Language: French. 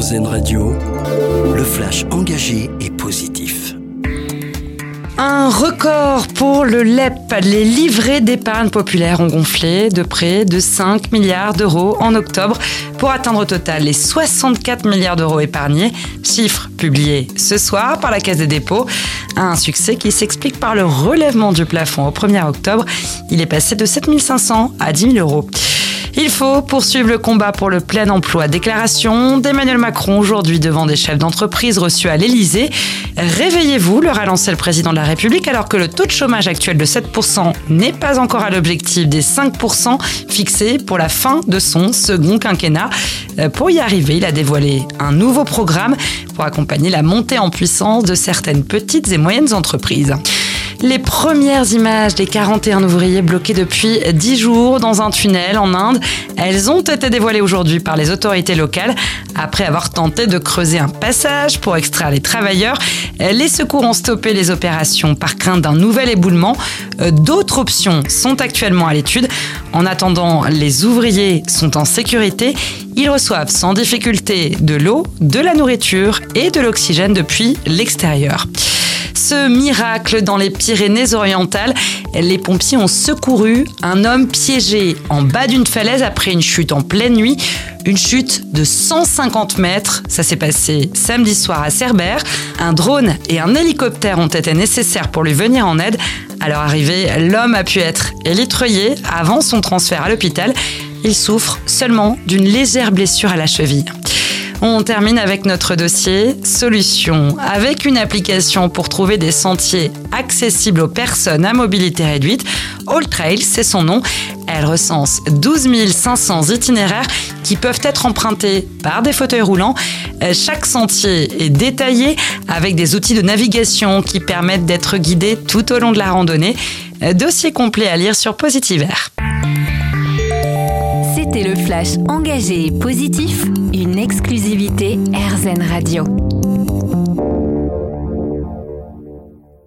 RZN Radio, le flash engagé et positif. Un record pour le LEP. Les livrets d'épargne populaire ont gonflé de près de 5 milliards d'euros en octobre pour atteindre au total les 64 milliards d'euros épargnés. Chiffre publié ce soir par la Caisse des dépôts. Un succès qui s'explique par le relèvement du plafond au 1er octobre. Il est passé de 7500 à 10 000 euros. Il faut poursuivre le combat pour le plein emploi. Déclaration d'Emmanuel Macron aujourd'hui devant des chefs d'entreprise reçus à l'Elysée. Réveillez-vous, le relancé le président de la République alors que le taux de chômage actuel de 7% n'est pas encore à l'objectif des 5% fixés pour la fin de son second quinquennat. Euh, pour y arriver, il a dévoilé un nouveau programme pour accompagner la montée en puissance de certaines petites et moyennes entreprises. Les premières images des 41 ouvriers bloqués depuis 10 jours dans un tunnel en Inde, elles ont été dévoilées aujourd'hui par les autorités locales. Après avoir tenté de creuser un passage pour extraire les travailleurs, les secours ont stoppé les opérations par crainte d'un nouvel éboulement. D'autres options sont actuellement à l'étude. En attendant, les ouvriers sont en sécurité. Ils reçoivent sans difficulté de l'eau, de la nourriture et de l'oxygène depuis l'extérieur ce miracle dans les Pyrénées-Orientales. Les pompiers ont secouru un homme piégé en bas d'une falaise après une chute en pleine nuit. Une chute de 150 mètres. Ça s'est passé samedi soir à Cerbère. Un drone et un hélicoptère ont été nécessaires pour lui venir en aide. À leur arrivée, l'homme a pu être élitreillé avant son transfert à l'hôpital. Il souffre seulement d'une légère blessure à la cheville. On termine avec notre dossier solution. Avec une application pour trouver des sentiers accessibles aux personnes à mobilité réduite, All Trail, c'est son nom. Elle recense 12 500 itinéraires qui peuvent être empruntés par des fauteuils roulants. Chaque sentier est détaillé avec des outils de navigation qui permettent d'être guidés tout au long de la randonnée. Dossier complet à lire sur Positiver. C'était le flash engagé et positif, une exclusivité RZN Radio.